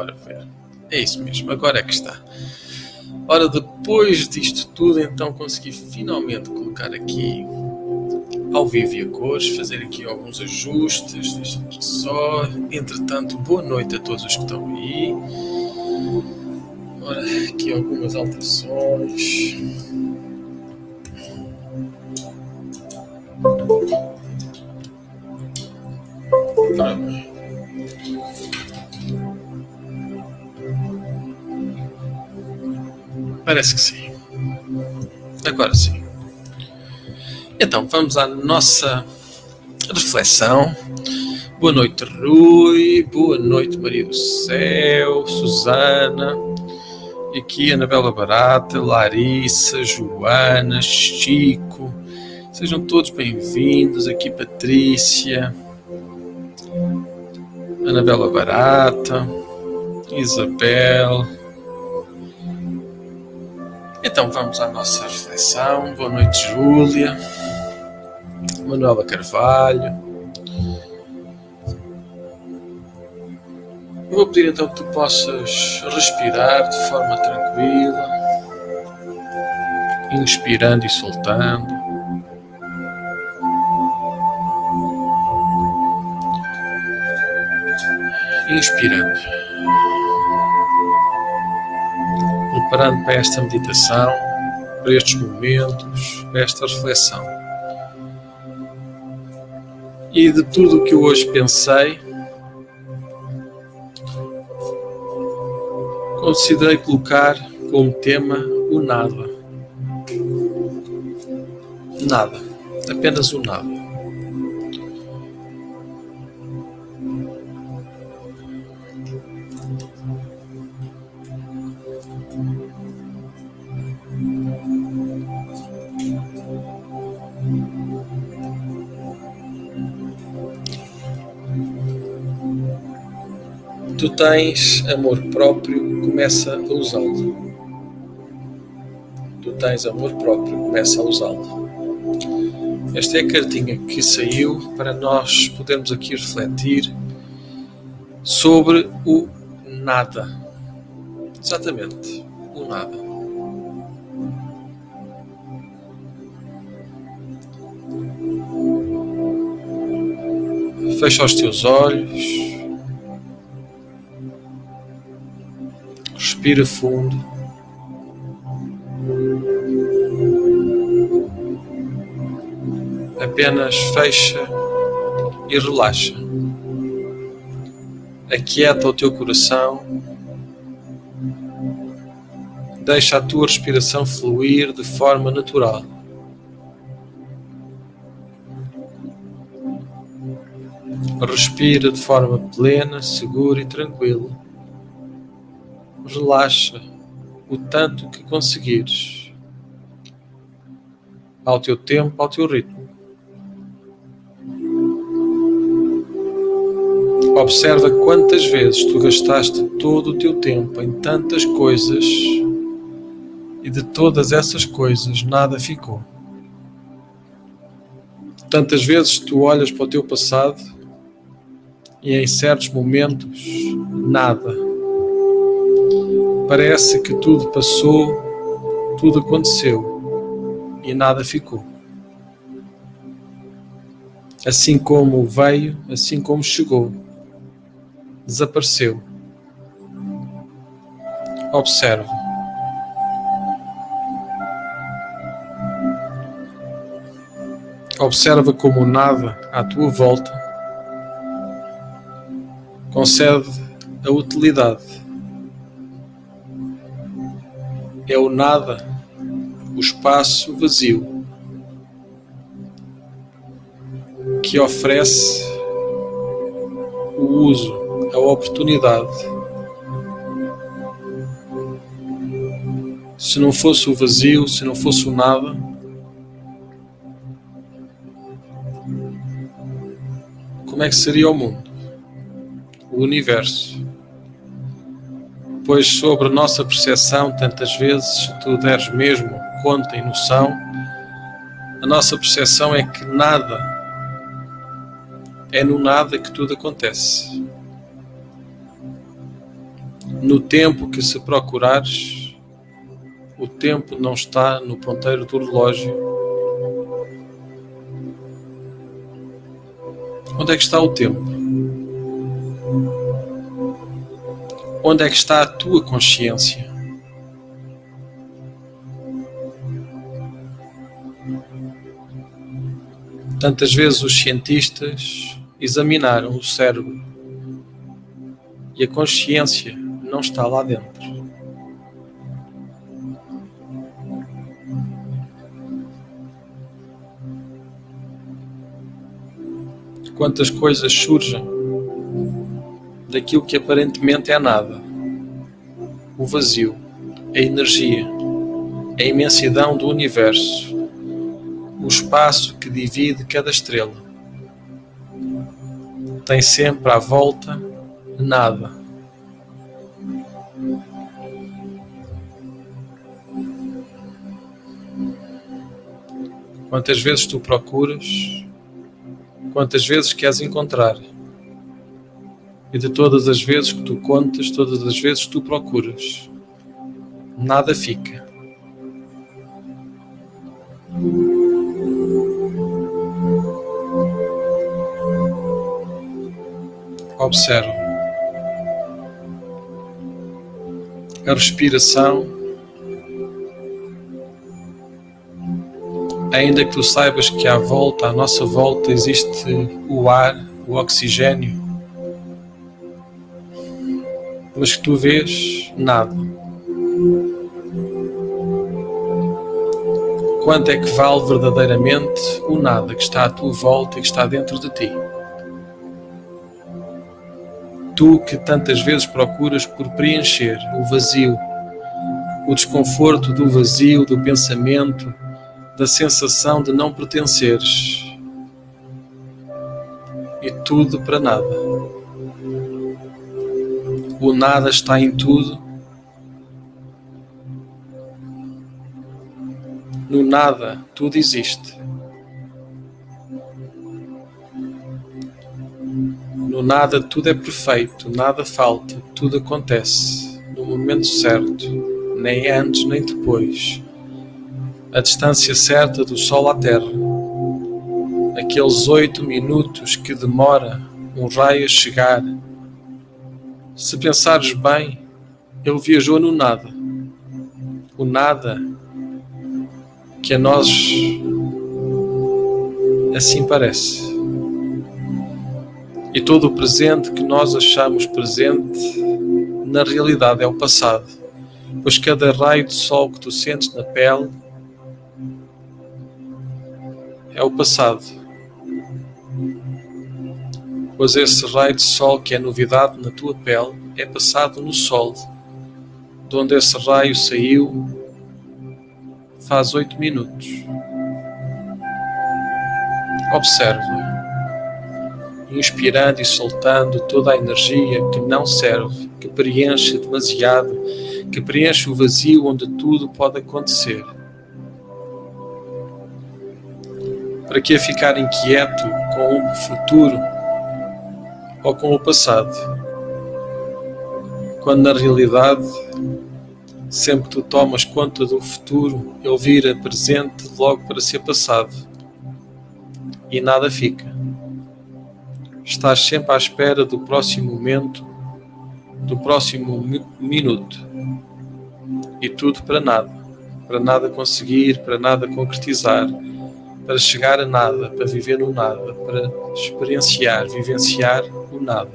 Ver. É isso mesmo, agora é que está. Ora, depois disto tudo, então consegui finalmente colocar aqui ao vivo e a cores, fazer aqui alguns ajustes, deixa aqui só. Entretanto, boa noite a todos os que estão aí. Ora, aqui algumas alterações. Parece que sim. Agora sim. Então, vamos à nossa reflexão. Boa noite, Rui. Boa noite, Maria do Céu, Susana. Aqui Anabela Barata, Larissa, Joana, Chico. Sejam todos bem-vindos. Aqui Patrícia, Anabela Barata, Isabel. Então vamos à nossa reflexão. Boa noite, Júlia. Manuela Carvalho. vou pedir então que tu possas respirar de forma tranquila, inspirando e soltando. Inspirando. Preparando para esta meditação, para estes momentos, para esta reflexão. E de tudo o que eu hoje pensei, considerei colocar como tema o nada. Nada. Apenas o nada. Tens amor próprio, começa a usá-lo. Tu tens amor próprio, começa a usá-lo. Esta é a cartinha que saiu para nós podermos aqui refletir sobre o nada. Exatamente, o nada. Fecha os teus olhos. Respira fundo. Apenas fecha e relaxa. Aquieta o teu coração. Deixa a tua respiração fluir de forma natural. Respira de forma plena, segura e tranquila relaxa o tanto que conseguires, ao teu tempo, ao teu ritmo. Observa quantas vezes tu gastaste todo o teu tempo em tantas coisas e de todas essas coisas nada ficou. Tantas vezes tu olhas para o teu passado e em certos momentos nada Parece que tudo passou, tudo aconteceu e nada ficou. Assim como veio, assim como chegou, desapareceu. Observa. Observa como nada à tua volta concede a utilidade é o nada, o espaço vazio, que oferece o uso, a oportunidade. Se não fosse o vazio, se não fosse o nada, como é que seria o mundo, o universo? Pois sobre a nossa percepção, tantas vezes, se tu deres mesmo conta e noção, a nossa percepção é que nada, é no nada que tudo acontece. No tempo que se procurares, o tempo não está no ponteiro do relógio. Onde é que está o tempo? Onde é que está a tua consciência? Tantas vezes os cientistas examinaram o cérebro e a consciência não está lá dentro. Quantas coisas surgem daquilo que aparentemente é nada? O vazio, a energia, a imensidão do universo, o espaço que divide cada estrela. Tem sempre à volta nada. Quantas vezes tu procuras, quantas vezes queres encontrar, e de todas as vezes que tu contas, todas as vezes que tu procuras, nada fica. Observe a respiração ainda que tu saibas que à volta, à nossa volta, existe o ar, o oxigênio, mas que tu vês nada. Quanto é que vale verdadeiramente o nada que está à tua volta e que está dentro de ti? Tu que tantas vezes procuras por preencher o vazio, o desconforto do vazio, do pensamento, da sensação de não pertenceres e tudo para nada. O nada está em tudo. No nada, tudo existe. No nada, tudo é perfeito, nada falta, tudo acontece no momento certo, nem antes nem depois a distância certa do Sol à Terra, aqueles oito minutos que demora um raio a chegar. Se pensares bem, ele viajou no nada. O nada que a nós assim parece. E todo o presente que nós achamos presente, na realidade é o passado, pois cada raio de sol que tu sentes na pele é o passado. Pois esse raio de sol que é novidade na tua pele é passado no sol, de onde esse raio saiu faz oito minutos. Observa, inspirando e soltando toda a energia que não serve, que preenche demasiado, que preenche o vazio onde tudo pode acontecer. Para que ficar inquieto com o futuro ou com o passado? Quando na realidade, sempre tu tomas conta do futuro, ele vira presente logo para ser passado e nada fica. Estás sempre à espera do próximo momento, do próximo minuto e tudo para nada, para nada conseguir, para nada concretizar para chegar a nada, para viver no nada, para experienciar, vivenciar o nada.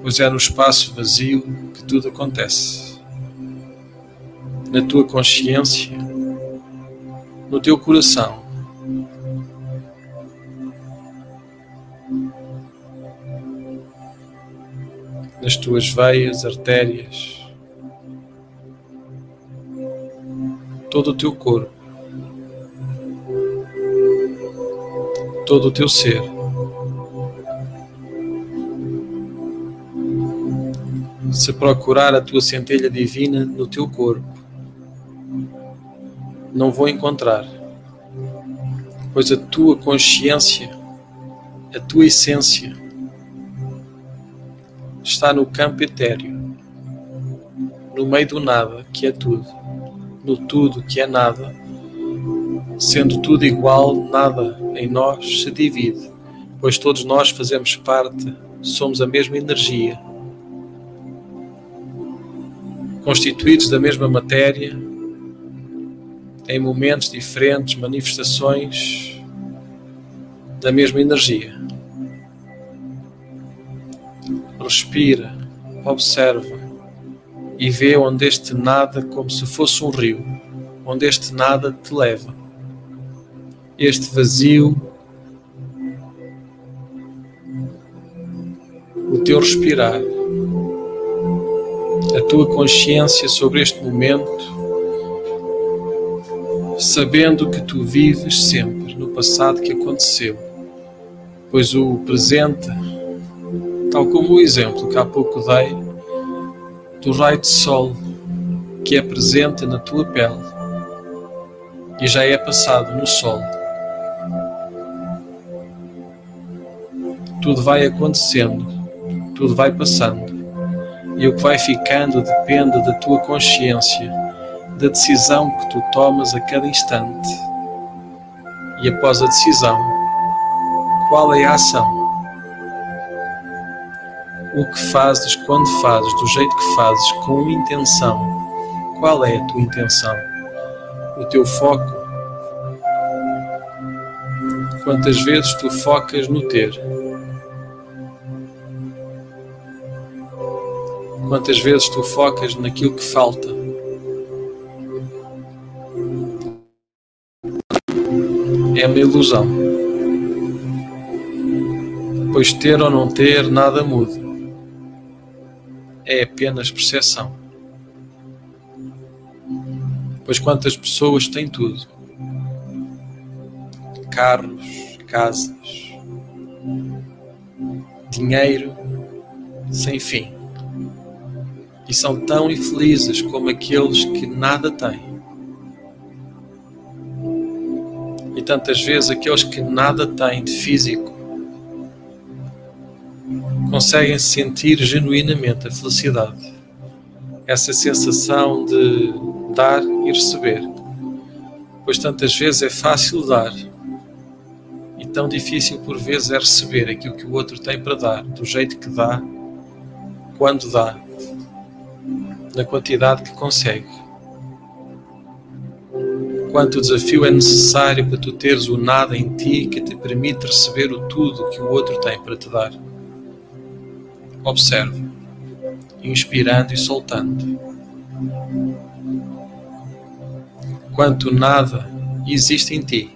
Pois é no espaço vazio que tudo acontece. Na tua consciência, no teu coração. Nas tuas veias, artérias, todo o teu corpo. Todo o teu ser. Se procurar a tua centelha divina no teu corpo, não vou encontrar, pois a tua consciência, a tua essência, está no campo etéreo, no meio do nada, que é tudo, no tudo, que é nada. Sendo tudo igual, nada em nós se divide, pois todos nós fazemos parte, somos a mesma energia, constituídos da mesma matéria, em momentos diferentes, manifestações da mesma energia. Respira, observa e vê onde este nada, como se fosse um rio, onde este nada te leva. Este vazio, o teu respirar, a tua consciência sobre este momento, sabendo que tu vives sempre no passado que aconteceu, pois o presente, tal como o exemplo que há pouco dei, do raio de sol que é presente na tua pele e já é passado no sol. Tudo vai acontecendo, tudo vai passando e o que vai ficando depende da tua consciência, da decisão que tu tomas a cada instante. E após a decisão, qual é a ação? O que fazes quando fazes do jeito que fazes com intenção? Qual é a tua intenção? O teu foco? Quantas vezes tu focas no ter? Quantas vezes tu focas naquilo que falta? É uma ilusão. Pois ter ou não ter nada muda. É apenas percepção. Pois quantas pessoas têm tudo? Carros, casas, dinheiro sem fim e são tão infelizes como aqueles que nada têm. E tantas vezes aqueles que nada têm de físico conseguem sentir genuinamente a felicidade, essa sensação de dar e receber, pois tantas vezes é fácil dar e tão difícil por vezes é receber aquilo que o outro tem para dar, do jeito que dá, quando dá na quantidade que consegue. Quanto desafio é necessário para tu teres o nada em ti que te permite receber o tudo que o outro tem para te dar. Observe, inspirando e soltando. Quanto nada existe em ti,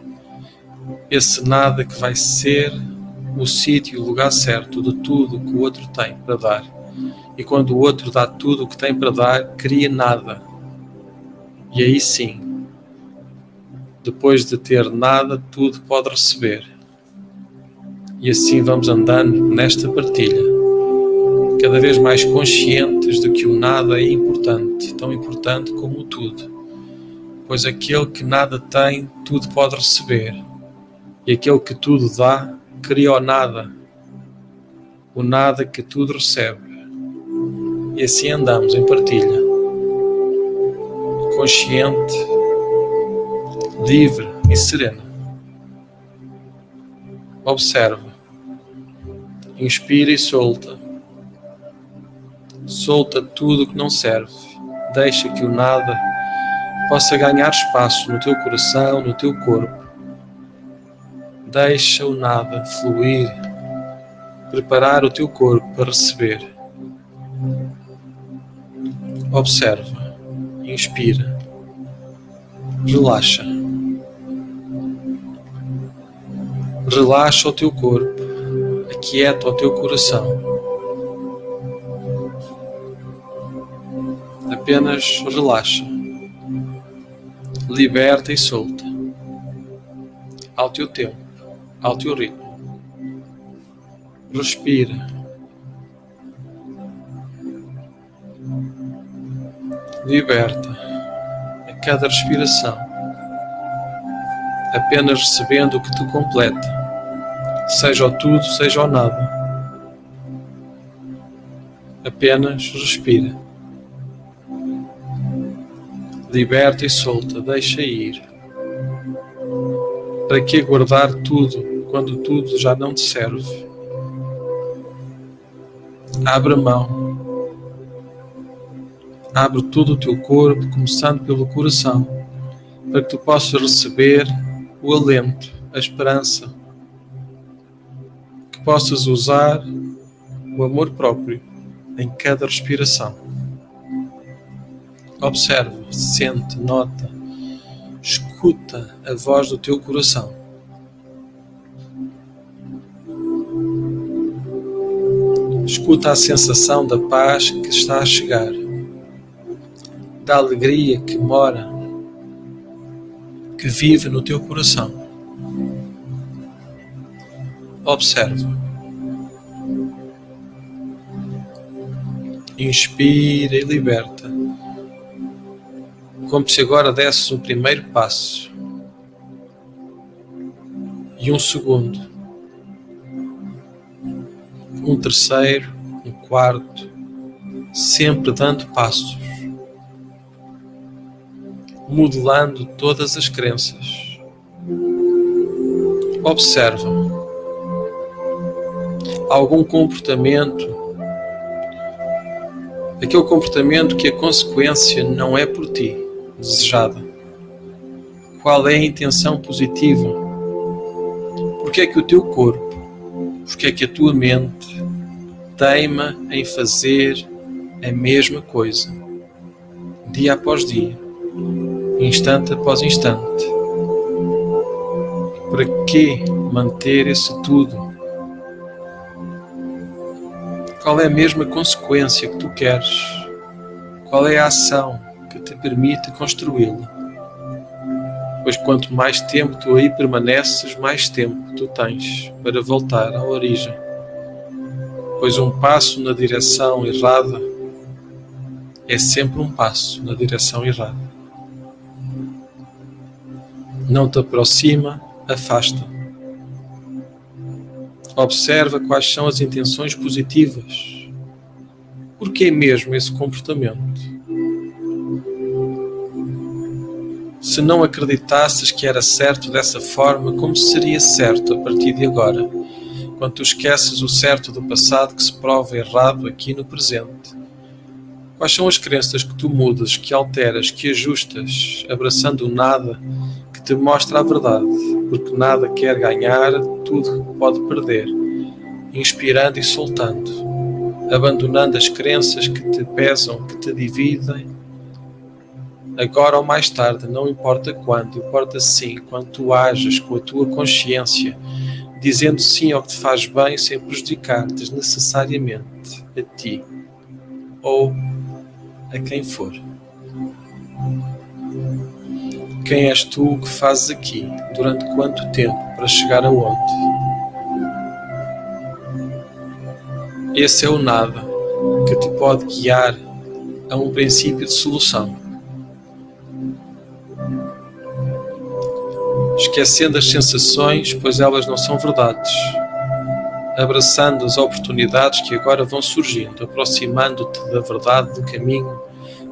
esse nada que vai ser o sítio e o lugar certo de tudo que o outro tem para dar e quando o outro dá tudo o que tem para dar, cria nada. E aí sim, depois de ter nada, tudo pode receber. E assim vamos andando nesta partilha, cada vez mais conscientes de que o nada é importante, tão importante como o tudo. Pois aquele que nada tem, tudo pode receber. E aquele que tudo dá, cria o nada. O nada que tudo recebe. E assim andamos em partilha, consciente, livre e serena. Observa, inspira e solta. Solta tudo que não serve. Deixa que o nada possa ganhar espaço no teu coração, no teu corpo. Deixa o nada fluir, preparar o teu corpo para receber. Observa, inspira, relaxa. Relaxa o teu corpo, aquieta o teu coração. Apenas relaxa, liberta e solta, ao teu tempo, ao teu ritmo. Respira liberta a cada respiração, apenas recebendo o que te completa, seja o tudo, seja o nada. Apenas respira. Liberta e solta, deixa ir. Para que guardar tudo quando tudo já não te serve? Abre a mão. Abre todo o teu corpo, começando pelo coração, para que tu possas receber o alento, a esperança, que possas usar o amor próprio em cada respiração. Observa, sente, nota, escuta a voz do teu coração. Escuta a sensação da paz que está a chegar, da alegria que mora, que vive no teu coração. Observa. Inspira e liberta. Como se agora desses um primeiro passo e um segundo, um terceiro, um quarto, sempre dando passos, modelando todas as crenças. Observa algum comportamento aquele comportamento que a consequência não é por ti desejada. Qual é a intenção positiva? Porque é que o teu corpo, porque é que a tua mente teima em fazer a mesma coisa, dia após dia, instante após instante? Para que manter isso tudo qual é a mesma consequência que tu queres? Qual é a ação que te permite construí-la? Pois quanto mais tempo tu aí permaneces, mais tempo tu tens para voltar à origem. Pois um passo na direção errada é sempre um passo na direção errada. Não te aproxima, afasta. Observa quais são as intenções positivas. Por que mesmo esse comportamento? Se não acreditasses que era certo dessa forma, como seria certo a partir de agora? Quando tu esqueces o certo do passado que se prova errado aqui no presente. Quais são as crenças que tu mudas, que alteras, que ajustas, abraçando o nada te mostra a verdade? porque nada quer ganhar, tudo pode perder, inspirando e soltando, abandonando as crenças que te pesam, que te dividem. Agora ou mais tarde, não importa quando, importa sim quando tu ages com a tua consciência, dizendo sim ao que te faz bem sem prejudicar desnecessariamente a ti ou a quem for. Quem és tu? O que fazes aqui? Durante quanto tempo? Para chegar aonde? Esse é o nada que te pode guiar a um princípio de solução. Esquecendo as sensações, pois elas não são verdades. Abraçando as oportunidades que agora vão surgindo, aproximando-te da verdade do caminho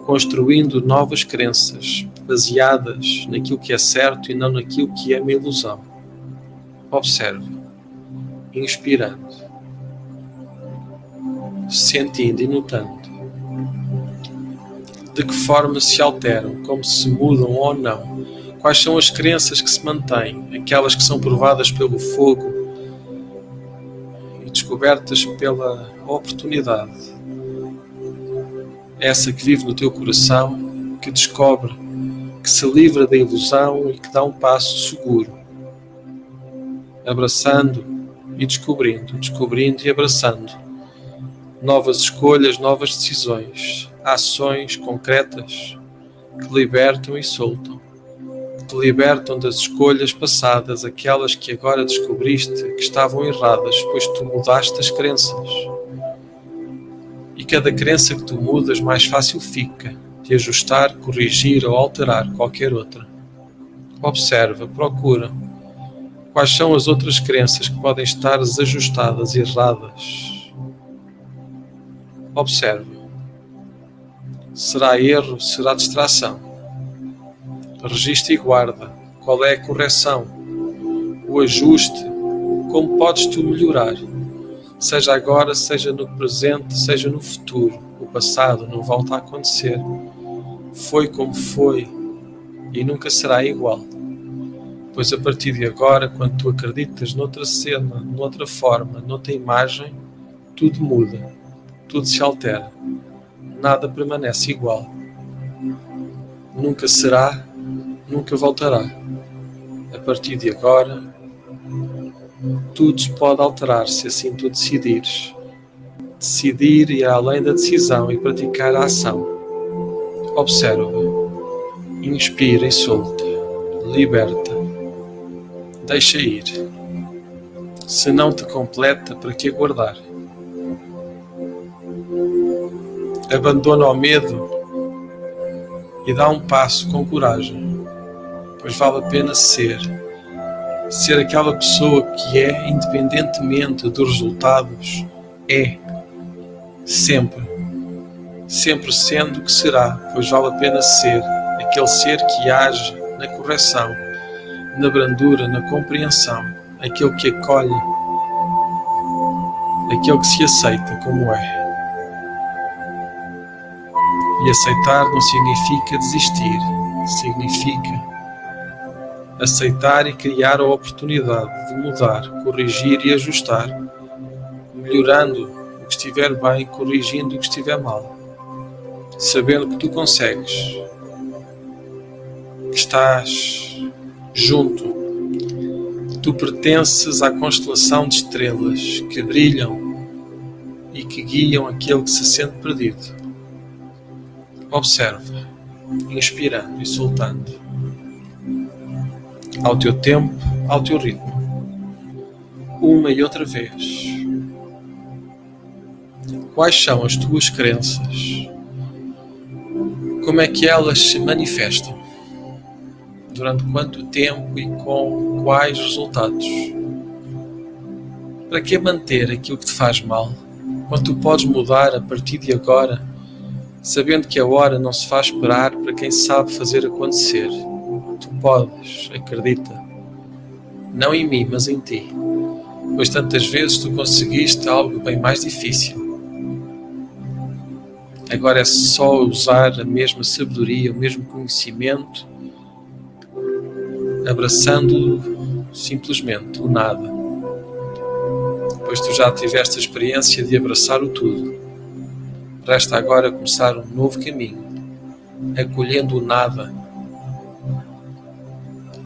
construindo novas crenças baseadas naquilo que é certo e não naquilo que é uma ilusão. Observe, inspirando, sentindo e notando. De que forma se alteram, como se mudam ou não, quais são as crenças que se mantêm, aquelas que são provadas pelo fogo e descobertas pela oportunidade. Essa que vive no teu coração, que descobre, que se livra da ilusão e que dá um passo seguro, abraçando e descobrindo, descobrindo e abraçando novas escolhas, novas decisões, ações concretas que libertam e soltam, que te libertam das escolhas passadas, aquelas que agora descobriste que estavam erradas, pois tu mudaste as crenças. E cada crença que tu mudas, mais fácil fica de ajustar, corrigir ou alterar qualquer outra. Observa, procura. Quais são as outras crenças que podem estar desajustadas erradas? Observa. Será erro, será distração. Registra e guarda. Qual é a correção? O ajuste? Como podes tu melhorar? Seja agora, seja no presente, seja no futuro. O passado não volta a acontecer. Foi como foi e nunca será igual. Pois a partir de agora, quando tu acreditas noutra cena, noutra forma, noutra imagem, tudo muda, tudo se altera, nada permanece igual. Nunca será, nunca voltará. A partir de agora, tudo pode alterar se assim tu decidires. Decidir ir além da decisão e praticar a ação. Observa, inspira e solta, liberta deixa ir. Se não te completa, para que aguardar? Abandona o medo e dá um passo com coragem, pois vale a pena ser. Ser aquela pessoa que é, independentemente dos resultados, é. Sempre. Sempre sendo o que será, pois vale a pena ser aquele ser que age na correção na brandura, na compreensão, aquele que acolhe, aquele que se aceita como é. E aceitar não significa desistir, significa aceitar e criar a oportunidade de mudar, corrigir e ajustar, melhorando o que estiver bem, corrigindo o que estiver mal, sabendo que tu consegues, que estás junto. Tu pertences à constelação de estrelas que brilham e que guiam aquele que se sente perdido. Observa, inspirando e soltando, ao teu tempo, ao teu ritmo, uma e outra vez. Quais são as tuas crenças? Como é que elas se manifestam? durante quanto tempo e com quais resultados. Para que manter aquilo que te faz mal, quando tu podes mudar a partir de agora, sabendo que a hora não se faz esperar para quem sabe fazer acontecer? Tu podes, acredita. Não em mim, mas em ti. Pois tantas vezes tu conseguiste algo bem mais difícil. Agora é só usar a mesma sabedoria, o mesmo conhecimento abraçando simplesmente o nada, pois tu já tiveste a experiência de abraçar o tudo. Resta agora começar um novo caminho, acolhendo o nada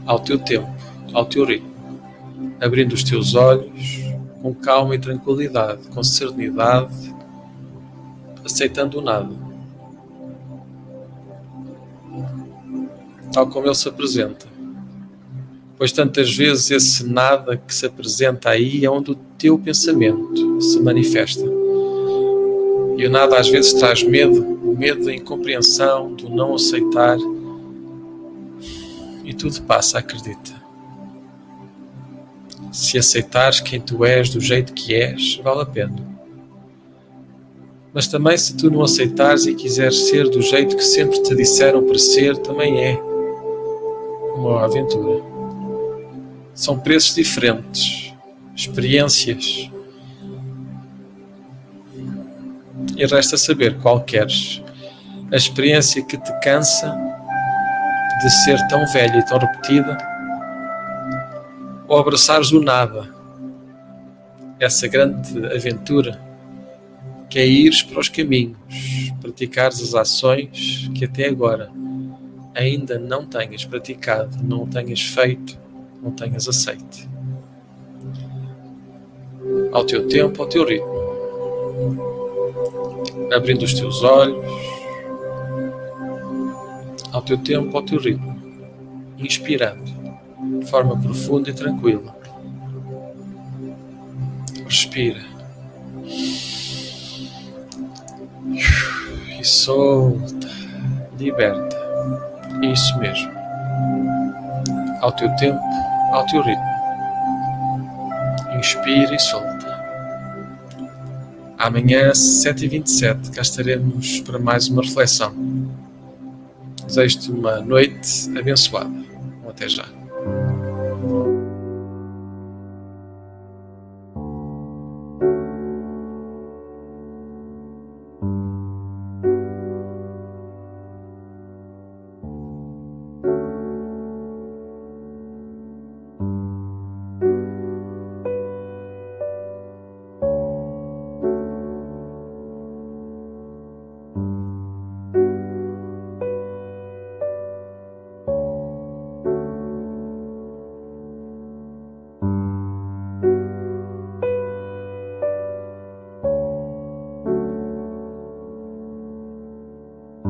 ao teu tempo, ao teu ritmo, abrindo os teus olhos com calma e tranquilidade, com serenidade, aceitando o nada. Tal como ele se apresenta pois tantas vezes esse nada que se apresenta aí é onde o teu pensamento se manifesta. E o nada às vezes traz medo, o medo da incompreensão, do não aceitar. E tudo passa, acredita. Se aceitares quem tu és do jeito que és, vale a pena. Mas também se tu não aceitares e quiseres ser do jeito que sempre te disseram para ser, também é uma aventura. São preços diferentes, experiências. E resta saber qual queres. A experiência que te cansa de ser tão velha e tão repetida, ou abraçares o nada, essa grande aventura que é ires para os caminhos, praticares as ações que até agora ainda não tenhas praticado, não tenhas feito não tenhas aceite. Ao teu tempo, ao teu ritmo. Abrindo os teus olhos. Ao teu tempo, ao teu ritmo. Inspirando de forma profunda e tranquila. Respira. E solta. Liberta. Isso mesmo. Ao teu tempo, ao teu ritmo. Inspira e solta. Amanhã, 7h27, cá estaremos para mais uma reflexão. Desejo-te uma noite abençoada. Até já.